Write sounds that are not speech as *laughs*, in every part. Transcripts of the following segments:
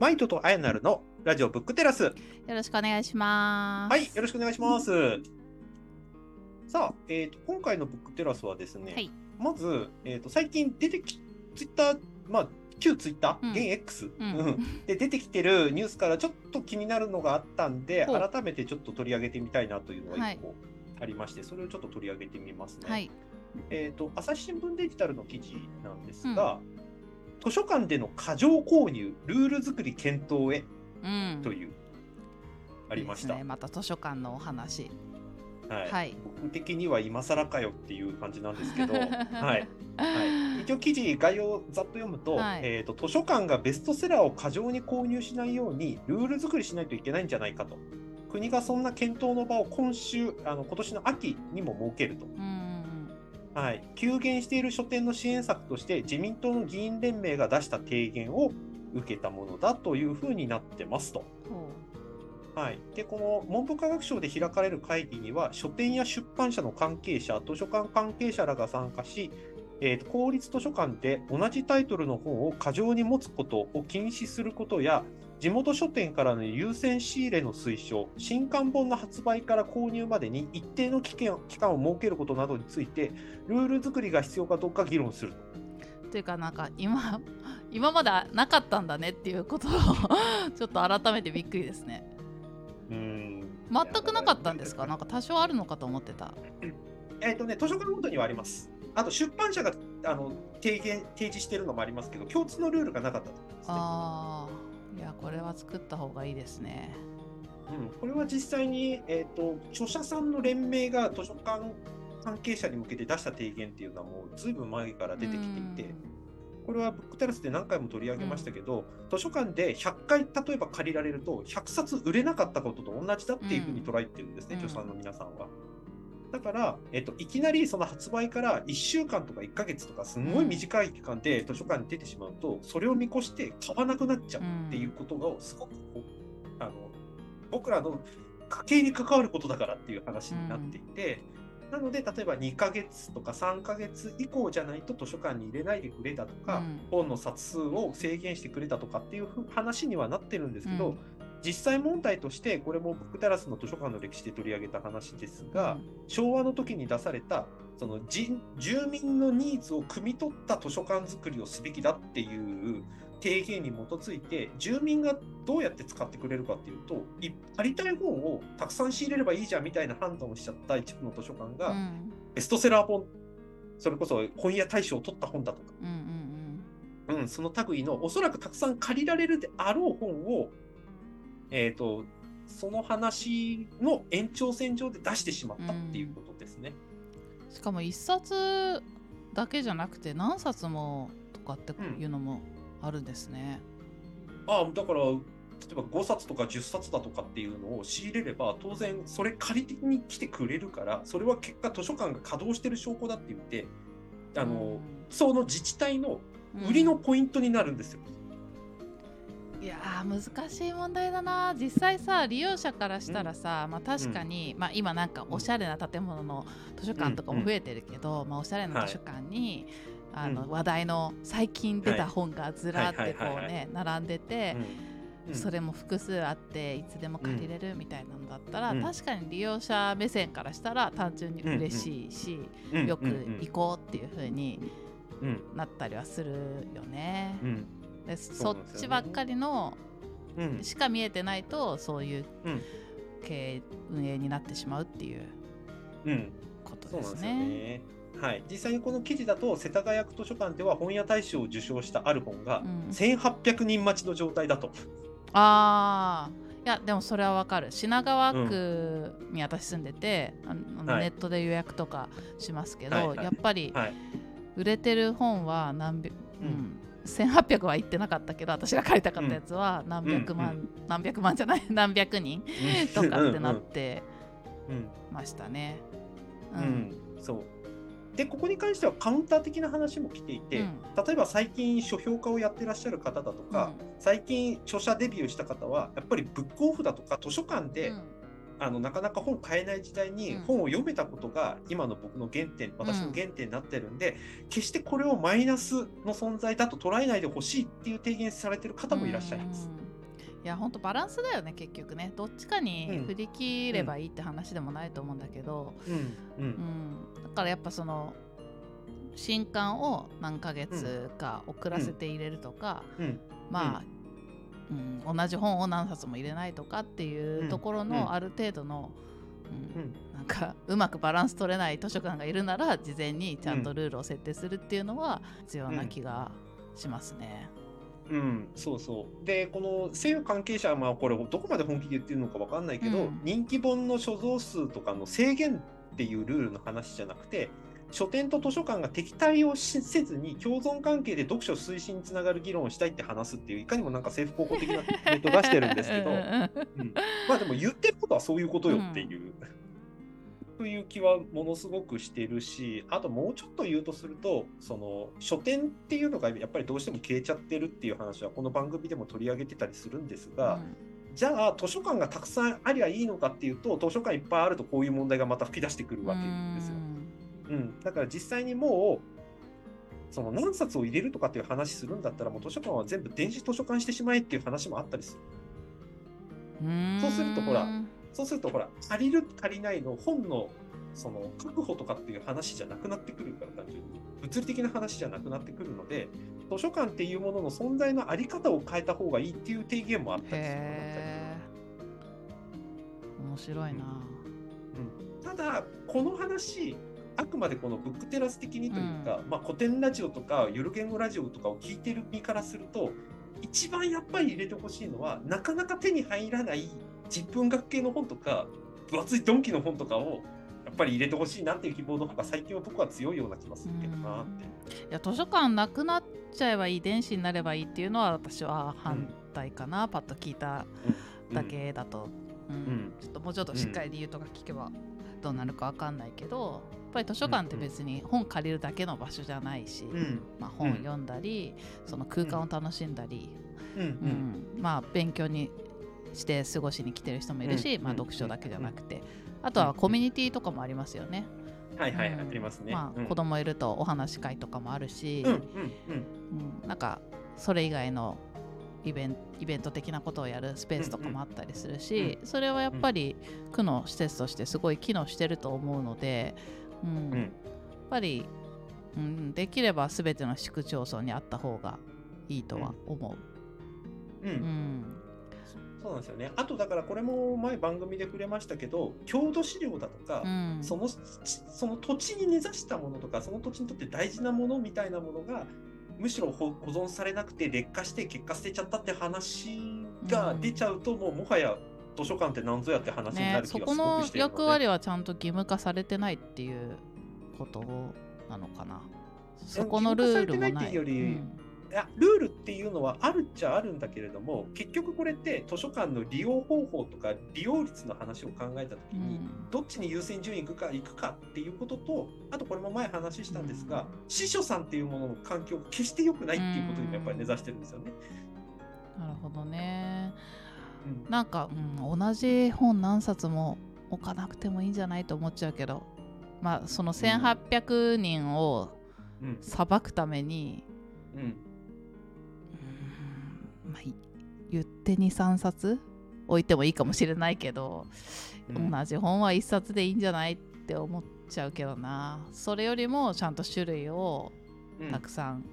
マイトとアヤナルのラジオブックテラス。よろしくお願いします。はい、よろしくお願いします。さあ、えーと、今回のブックテラスはですね、はいまず、えーと、最近出てき、ツイッター、まあ、旧ツイッター、うん現 X、うんうんで出てきてるニュースからちょっと気になるのがあったんで、ほう改めてちょっと取り上げてみたいなというのがはいありまして、それをちょっと取り上げてみますね。はい。えー、と朝日新聞デジタルの記事なんですが、図書館での過剰購入、ルール作り検討へうん。という、ありました。ね、また図書館のお話。はいはい。僕的には今更かよっていう感じなんですけど、*laughs* はいはい、一応記事概要をざっと読むと,、はいえー、と図書館がベストセラーを過剰に購入しないようにルール作りしないといけないんじゃないかと国がそんな検討の場を今週あの今年の秋にも設けると、うん。はい、急減している書店の支援策として自民党の議員連盟が出した提言を受けたものだというふうになってますと。ほはい、でこの文部科学省で開かれる会議には書店や出版社の関係者図書館関係者らが参加し、えーと公立図書館で同じタイトルの本を過剰に持つことを禁止することや地元書店からの優先仕入れの推奨新刊本の発売から購入までに一定の期間期間を設けることなどについてルール作りが必要かどうか議論すると。いうか、なんか、*laughs* 今。今までなかったんだねっていうことを *laughs* ちょっと改めてびっくりですね。うん全くなかったんですか？なんか多少あるのかと思ってた。えっ、とね、図書館ごとにはあります。あと出版社があの提言提示しているのもありますけど、共通のルールがなかったと思いますね。ああ。いや、これは作った方がいいですね。うん、これは実際に、えー、と著者さんの連盟が図書館関係者に向けて出した提言っていうのはもうずいぶん前から出てきていて、これはブックテラスで何回も取り上げましたけど、図書館で100回例えば借りられると100冊売れなかったことと同じだっていうふうに捉えてるんですね、うん著者の皆さんは。だから、えっと、いきなりその発売から1週間とか1ヶ月とかすごい短い期間で図書館に出てしまうとそれを見越して買わなくなっちゃうっていうことがすごくこうあの僕らの家計に関わることだからっていう話になっていて、なので例えば2ヶ月とか3ヶ月以降じゃないと図書館に入れないでくれだとか、うん。本の冊数を制限してくれたとかっていうふ話にはなってるんですけど、うん実際問題としてこれもブックテラスの図書館の歴史で取り上げた話ですが、昭和の時に出されたその人住民のニーズを汲み取った図書館作りをすべきだっていう提言に基づいて住民がどうやって使ってくれるかっていうとい借りたい本をたくさん仕入れればいいじゃんみたいな判断をしちゃった一部の図書館が、うん。ベストセラー本それこそ本屋大賞を取った本だとか、うんうん。うん、その類のおそらくたくさん借りられるであろう本を、えー、とその話の延長線上で出してしまったっていうことですね。しかも一冊だけじゃなくて何冊もとかっていうのもあるんですね。ああだから例えば5冊とか10冊だとかっていうのを仕入れれば当然それ借りに来てくれるからそれは結果図書館が稼働してる証拠だって言ってあの、その自治体のうん売りのポイントになるんですよ。いやー難しい問題だな。実際さ利用者からしたらさ、まあ、確かに、まあ、今なんかおしゃれな建物の図書館とかも増えてるけど、まあ、おしゃれな図書館に、あのうん。話題の最近出た本がずらってこはい。はい。はい。はい。うね並んでて、うん。それも複数あっていつでも借りれるみたいなのだったら、うん。確かに利用者目線からしたら単純に嬉しいし、うん。よくうん。うん。行こうっていう風にうん。なったりはするよね。うんでそっちばっかりのうん。しか見えてないとそういううん。経営運営になってしまうっていううん。ことですよですね。ね。はい、実際にこの記事だと世田谷区図書館では本屋大賞を受賞したある本がうん。1800人待ちの状態だと。ああいやでもそれはわかる。品川区に私住んでて、あのあのはい。ネットで予約とかしますけど、はいはい。やっぱりはい。売れてる本は何百、ううんん1800は言ってなかったけど私が借りたかったやつは何百万、うん何百万じゃない *laughs* 何百人とかってなってうん。ましたね。うん。うん。そう。でここに関してはカウンター的な話も来ていて、うん。例えば最近書評家をやってらっしゃる方だとか、最近著者デビューした方はやっぱりブックオフだとか図書館で、うんあのなかなか本買えない時代にうん。本を読めたことが今の僕の原点、私の原点になってるんで決してこれをマイナスの存在だと捉えないでほしいっていう提言されてる方もいらっしゃいます。うん。いや本当バランスだよね結局ね。どっちかに振り切ればいいって話でもないと思うんだけど、うん。うん。うん。だからやっぱその新刊を何ヶ月か遅らせて入れるとか、うん。まあ、うん同じ本を何冊も入れないとかっていうところうんのある程度の、うんうんなんかうまくバランス取れない図書館がいるなら事前にちゃんとルールを設定するっていうのは必要な気がしますね。うん、そうそう。で、この政府関係者は、まあ、これ、どこまで本気で言ってるのかわかんないけど、うん人気本の所蔵数とかの制限っていうルールの話じゃなくて、書店と図書館が敵対をしせずに共存関係で読書推進につながる議論をしたいって話すっていういかにもなんか政府高校的なコメント出してるんですけどうんうんうんまあでも言ってることはそういうことよっていう、という気はものすごくしてるしあともうちょっと言うとするとその書店っていうのがやっぱりどうしても消えちゃってるっていう話はこの番組でも取り上げてたりするんですが、じゃあ図書館がたくさんありゃいいのかっていうと図書館いっぱいあるとこういう問題がまた吹き出してくるわけですよ。うん、だから実際にもうその何冊を入れるとかっていう話するんだったらもう図書館は全部電子図書館してしまえっていう話もあったりする。うん。そうするとほらそうするとほら借りる借りないの本のその確保とかっていう話じゃなくなってくるから単純に物理的な話じゃなくなってくるので図書館っていうものの存在のあり方を変えた方がいいっていう提言もあったりする面白いな。ただこの話あくまでこのブックテラス的にというか、まあ、古典ラジオとかゆる言語ラジオとかを聞いてる身からすると一番やっぱり入れてほしいのはなかなか手に入らない実文学系の本とか分厚いドンキの本とかをやっぱり入れてほしいなっていう希望の方が最近は僕は強いような気がするけどなって。いや図書館なくなっちゃえばいい電子になればいいっていうのは私は反対かな、パッと聞いたうんだけだと、うん。ん。ちょっともうちょっとしっかり理由とか聞けばどうなるかわかんないけどぱり図書館って別に本借りるだけの場所じゃないし、うん。まあ、本を読んだり、その空間を楽しんだり、うん。ううん。んまあ勉強にして過ごしに来てる人もいるし、まあ、うん。うん読書だけじゃなくて、あとはコミュニティとかもありますよね。はいはい、うん。ありますね。まあ、うん。子供いるとお話し会とかもあるし、うんうんうん。うん。なんかそれ以外のイベンイベント的なことをやるスペースとかもあったりするし、それはやっぱり区の施設としてすごい機能してると思うので、うん。うん。やっぱり、うん、できれば全ての市区町村にあった方がいいとは思うん。う。うん。そうなんですよね。あとだからこれも前番組で触れましたけど、郷土資料だとか、うん。そのその土地に根ざしたものとか、その土地にとって大事なものみたいなものが、むしろ保保存されなくて劣化して結果捨てちゃったって話が出ちゃうと、もうもはや図書館って何ぞやって話になね、る気がすそこのごくしてるので、役割はちゃんと義務化されてないっていうことなのかな。そこのルールもない。いっていうよりうんいやルールっていうのはあるっちゃあるんだけれども結局これって図書館の利用方法とか利用率の話を考えた時に、うんどっちに優先順位いくかいくかっていうこととあとこれも前話したんですが、司書さんっていうものの環境が決して良くないっていうことにもやっぱり根ざしてるんですよね。なるほどね。うん。なんか、うん、同じ本何冊も置かなくてもいいんじゃないと思っちゃうけど、まあ、その1800人をうん。裁くために、うん。うんまあ、い言って23冊置いてもいいかもしれないけど、うん。同じ本は1冊でいいんじゃないって思っちゃうけどな。それよりもちゃんと種類をうん。たくさん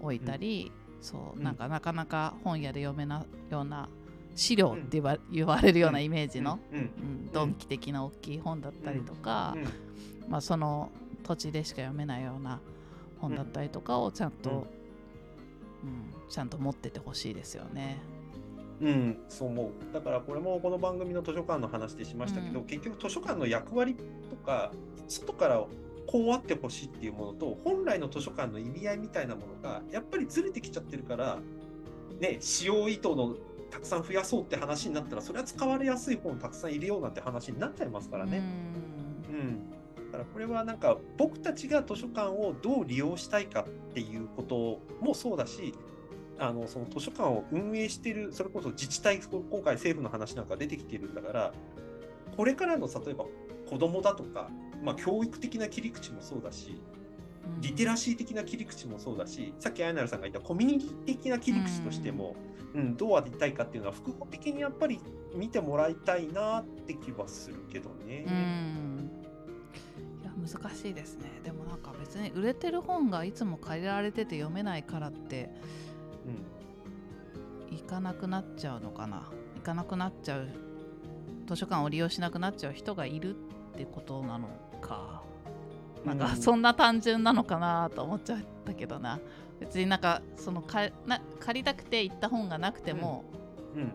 置いたり、そううんなんかなかなか本屋で読めなような資料って言わ,、れるようなイメージの、うん。うん。ドンキ的な大きい本だったりとか、うん。まあ、その土地でしか読めないような本だったりとかをちゃんと、うん。うん。ちゃんと持っててほしいですよね。うん、そう思う。だからこれもこの番組の図書館の話でしましたけど、うん。結局図書館の役割とか外からこうあってほしいっていうものと本来の図書館の意味合いみたいなものがやっぱりずれてきちゃってるから、ね、使用意図のたくさん増やそうって話になったらそれは使われやすい本をたくさん入れようなんて話になっちゃいますからね。うん、だからこれはなんか僕たちが図書館をどう利用したいかっていうこともそうだしあのその図書館を運営しているそれこそ自治体こ今回政府の話なんか出てきてるんだからこれからの例えば子どもだとか、まあ、教育的な切り口もそうだしリテラシー的な切り口もそうだしさっきアイナルさんが言ったコミュニティ的な切り口としても、うん、どうありたいかっていうのは複合的にやっぱり見てもらいたいなって気はするけどね。うん。いや難しいですね。でもなんか別に売れてる本がいつも借りられてて読めないからって行かなくなっちゃうのかな。行かなくなっちゃう図書館を利用しなくなっちゃう人がいるってことなのか。なんかそんな単純なのかなと思っちゃったけどな別になんかそのかな借りたくて行った本がなくても、うん。うん。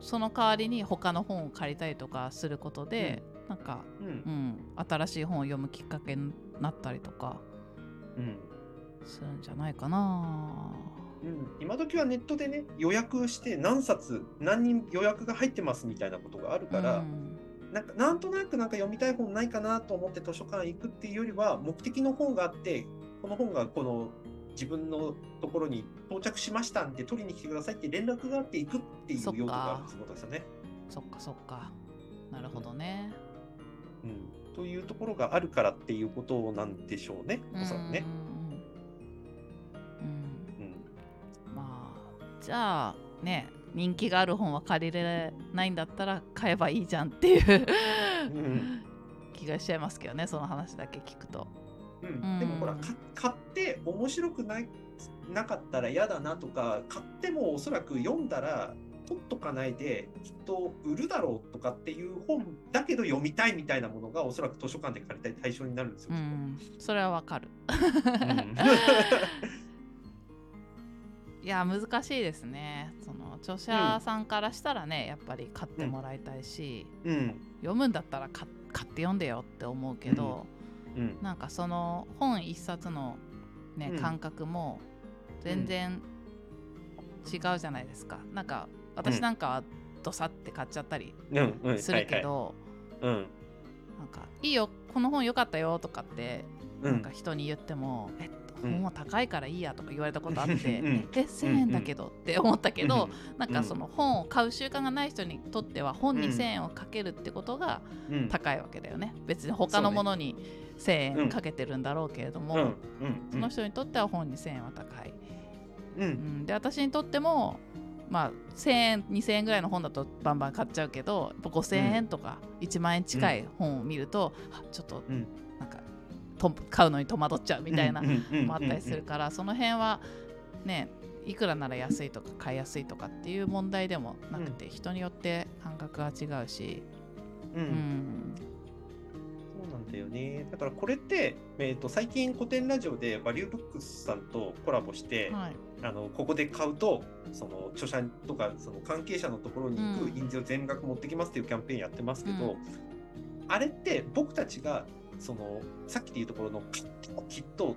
その代わりに他の本を借りたりとかすることで、なんか、うん。うん、新しい本を読むきっかけになったりとかうん。するんじゃないかな。うん、今時はネットでね予約して何冊何人予約が入ってますみたいなことがあるから、うん。なんかなんとなくなんか読みたい本ないかなと思って図書館行くっていうよりは目的の本があってこの本がこの自分のところに到着しましたんで取りに来てくださいって連絡があって行くっていう用途があるってことですよね。そっかそっかなるほどね。うん、というところがあるからっていうことなんでしょうねおそらくね。まあじゃあね人気がある本は借りれないんだったら買えばいいじゃんっていううん *laughs* 気がしちゃいますけどねその話だけ聞くと。うん、でもほらか買って面白くないなかったら嫌だなとか買ってもおそらく読んだら取っとかないできっと売るだろうとかっていう本だけど読みたいみたいなものがおそらく図書館で借りたい対象になるんですよ。それはわかる。うん。*laughs* *laughs* いや難しいですね。その著者さんからしたらね、やっぱり買ってもらいたいし、うん。読むんだったら買買って読んでよって思うけど、うんなんかその本一冊の、ねうん。感覚も全然違うじゃないですか。なんか私なんかはドサって買っちゃったりするけど、なんかいいよこの本良かったよとかってうん。なんか人に言っても、えうん。本は高いからいいやとか言われたことあって、うん。え1000円だけどって思ったけど、なん。かうん。その本を買う習慣がない人にとっては本にうん1000円をかけるってことがうん。高いわけだよね。別に他のものに1000うん。円かけてるんだろうけれども、うんうんその人にとっては本に1000円は高い、ううん。ん、で私にとってもまあ1000円2000円ぐらいの本だとバンバン買っちゃうけどやっぱ5000円とか1万円近い本を見ると、あちょっとうん。なんかと買うのに戸惑っちゃうみたいなうんうんうんうん。もあったりするからその辺はねいくらなら安いとか買いやすいとかっていう問題でもなくて、人によって感覚が違うし、ううん。うなんだよね。だからこれって、えー、と最近古典ラジオでバリューブックスさんとコラボして、はい、あのここで買うとその著者とかその関係者のところに行うん。く印税を全額持ってきますっていうキャンペーンやってますけど、うん。あれって僕たちがそのさっきで言うところのきっと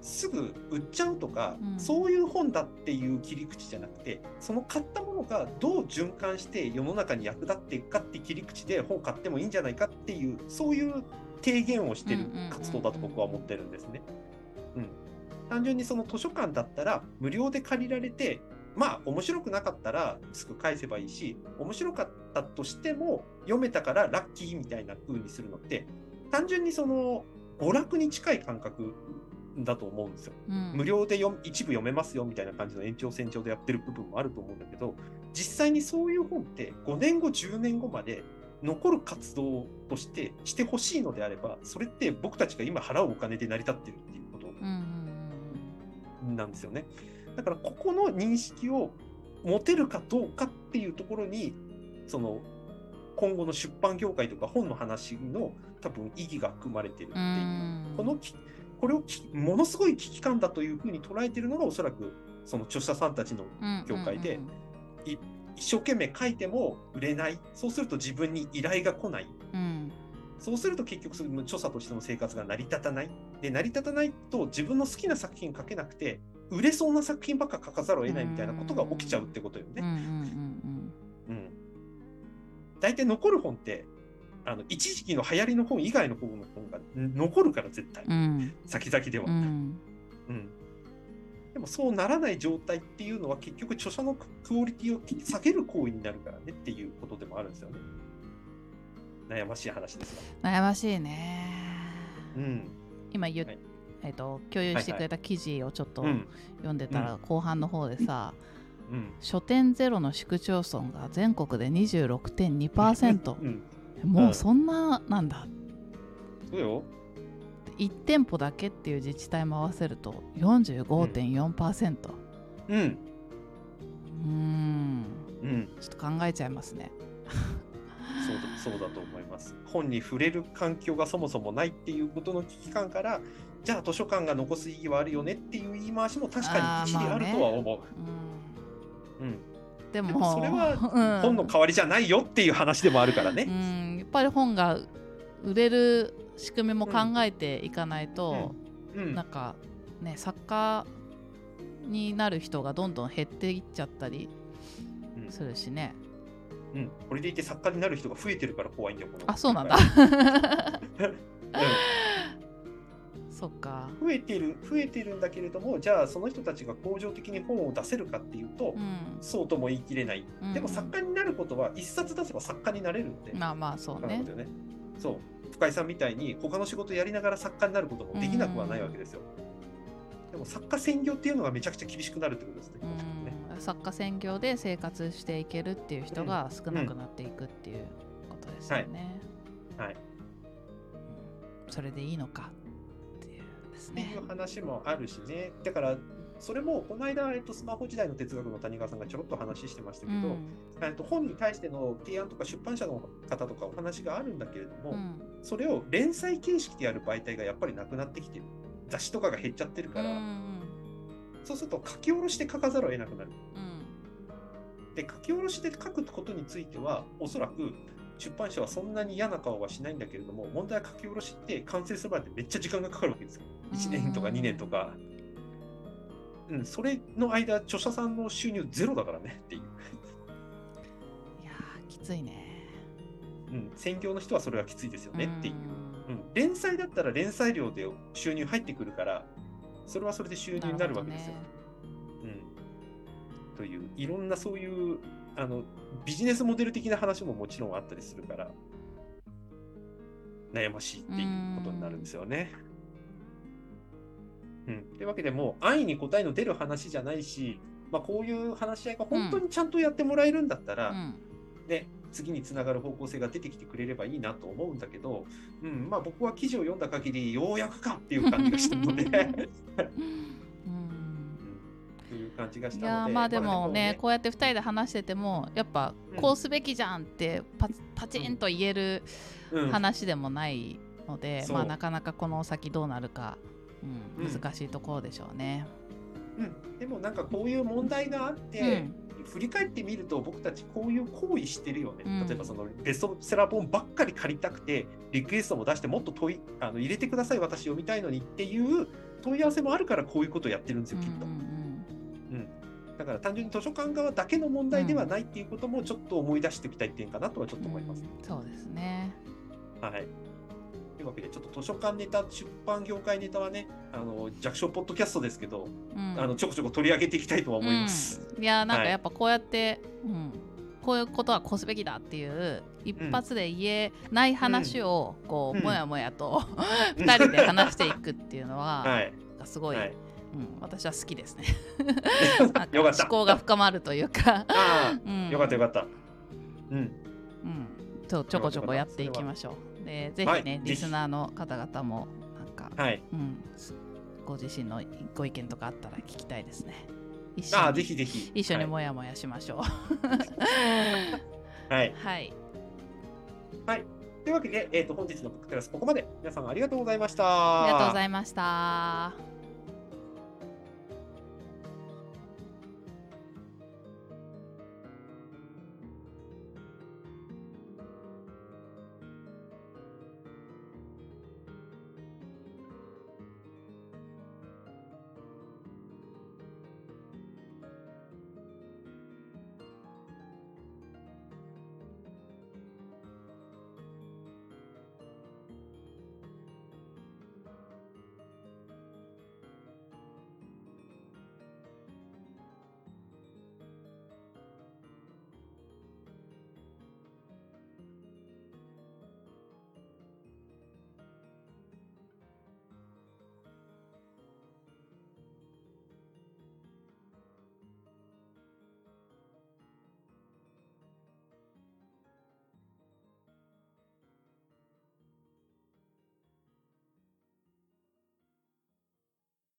すぐ売っちゃうとか、うん。そういう本だっていう切り口じゃなくてその買ったものがどう循環して世の中に役立っていくかって切り口で本買ってもいいんじゃないかっていうそういう提言をしてる活動だと僕は思ってるんですね。うん単純にその図書館だったら無料で借りられてまあ面白くなかったらすぐ返せばいいし面白かったとしても読めたからラッキーみたいな風にするのって単純にその娯楽に近い感覚だと思うんですよ。うん無料で読む一部読めますよみたいな感じの延長線上でやってる部分もあると思うんだけど実際にそういう本って5年後10年後まで残る活動としてしてほしいのであればそれって僕たちが今払うお金で成り立ってるっていうことなんですよね。だからここの認識を持てるかどうかっていうところにその今後の出版業界とか本の話の多分意義が含まれてるっていう、うん。このきこれをきものすごい危機感だというふうに捉えてるのがおそらくその著者さんたちのうん業界でうん一生懸命書いても売れない。そうすると自分に依頼が来ない。うん。そうすると結局その著者としての生活が成り立たない。で、成り立たないと自分の好きな作品書けなくて、売れそうな作品ばっか書かざるを得ないみたいなことが起きちゃうってことよね。大体残る本って、あの一時期の流行りの本以外の方の本が残るから絶対、うん。うん先々では。ううんんでもそうならない状態っていうのは結局著者のクオリティを下げる行為になるからねっていうことでもあるんですよね。悩ましい話ですが。悩ましいね。うん。今言っはい。えっと共有してくれた記事をちょっとうん。読んでたら後半の方でさ、うん。書店ゼロの市区町村が全国で26.2%うん。もうそんななんだ。そうよ1店舗だけっていう自治体も合わせると45.4%うん。うーん。うん。ちょっと考えちゃいますね。そうだそうだと思います。本に触れる環境がそもそもないっていうことの危機感からじゃあ図書館が残す意義はあるよねっていう言い回しも確かに一理あるとは思う、うん。うん、でもそれはうん。本の代わりじゃないよっていう話でもあるからうね。ん。やっぱり本が売れる仕組みも考えていかないと、うん。なんかね作家になる人がどんどん減っていっちゃったりうん。するしね、うん、これでいて作家になる人が増えてるから怖いんだよ。あそうなんだ。*laughs* うそっか。ん増えてる増えてるんだけれどもじゃあその人たちが恒常的に本を出せるかっていうと、うん。そうとも言い切れない。うん。でも作家になることは一冊出せば作家になれるんで。まあまあそうね。そう深井さんみたいに他の仕事やりながら作家になることもできなくはないわけですよ。でも作家専業っていうのがめちゃくちゃ厳しくなるってことですね。ねうん作家専業で生活していけるっていう人が少なくなっていくっていうことですよね。はいはいうんそれでいいのかっていうですってねいう。話もあるしね。だからそれもこの間、えっと、スマホ時代の哲学の谷川さんがちょろっと話してましたけど、うん。えっと、本に対しての提案とか出版社の方とかお話があるんだけれども、うん。それを連載形式でやる媒体がやっぱりなくなってきてる。雑誌とかが減っちゃってるから、うんそうすると書き下ろしで書かざるを得なくなる。うん。で書き下ろしで書くことについてはおそらく出版社はそんなに嫌な顔はしないんだけれども問題は書き下ろしって完成するまでめっちゃ時間がかかるわけですよ。1年とかうん2年とか。うんそれの間著者さんの収入ゼロだからね *laughs* っていう、いやーきついね。うん、専業の人はそれはきついですよねっていう、うん。うん、連載だったら連載料で収入入ってくるからそれはそれで収入になるわけですよ、うん、といういろんなそういうあのビジネスモデル的な話ももちろんあったりするから悩ましいっていうことになるんですよね。うん、というわけでもう安易に答えの出る話じゃないし、まあ、こういう話し合いが本当にちゃんとやってもらえるんだったら、うん。ね、次につながる方向性が出てきてくれればいいなと思うんだけど、うん。まあ、僕は記事を読んだ限りようやくかっていう感じがしたので。うん。という感じがしいたので。まあでもねここうやって2人で話しててもやっぱうんこうすべきじゃんってパパチンと言えるうねうん。話でもないので、そう。まあなかなかこの先どうなるか、うん。うん難しいところでしょうね。うん、でもなんかこういう問題があって、うん。振り返ってみると僕たちこういう行為してるよね、うん。例えばそのベストセラー本ばっかり借りたくてリクエストも出してもっと問いあの入れてください私読みたいのにっていう問い合わせもあるからこういうことをやってるんですよきっと、うん。うん。だから単純に図書館側だけの問題ではないっていうこともちょっと思い出しておきたい点かなとはちょっと思います、うん。そうですね。はいというわけでちょっと図書館ネタ出版業界ネタはねあの弱小ポッドキャストですけど、うん。あのちょこちょこ取り上げていきたいとは思います、うん。いやーなんはい。かやっぱこうやって、うん、こういうことはこうすべきだっていう一発で言えない話をこう、うん。もやもやと *laughs* 二人で話していくっていうのは、はい。すごい、はい。うん、私は好きですね。*laughs* よかった。思考が深まるというか、あうん。あ、よかったよかった。うん。うん、ちょこちょこやっていきましょう。でぜひね、はいリスナーの方々もなんか、はい。うん、ご自身のご意見とかあったら聞きたいですね。一緒ああ、にぜひぜひ。一緒にはいもやもやしましょう。*laughs* はい。はい、というわけで、えっ、と、本日のブックテラスここまで。皆さんありがとうございました。ありがとうございました。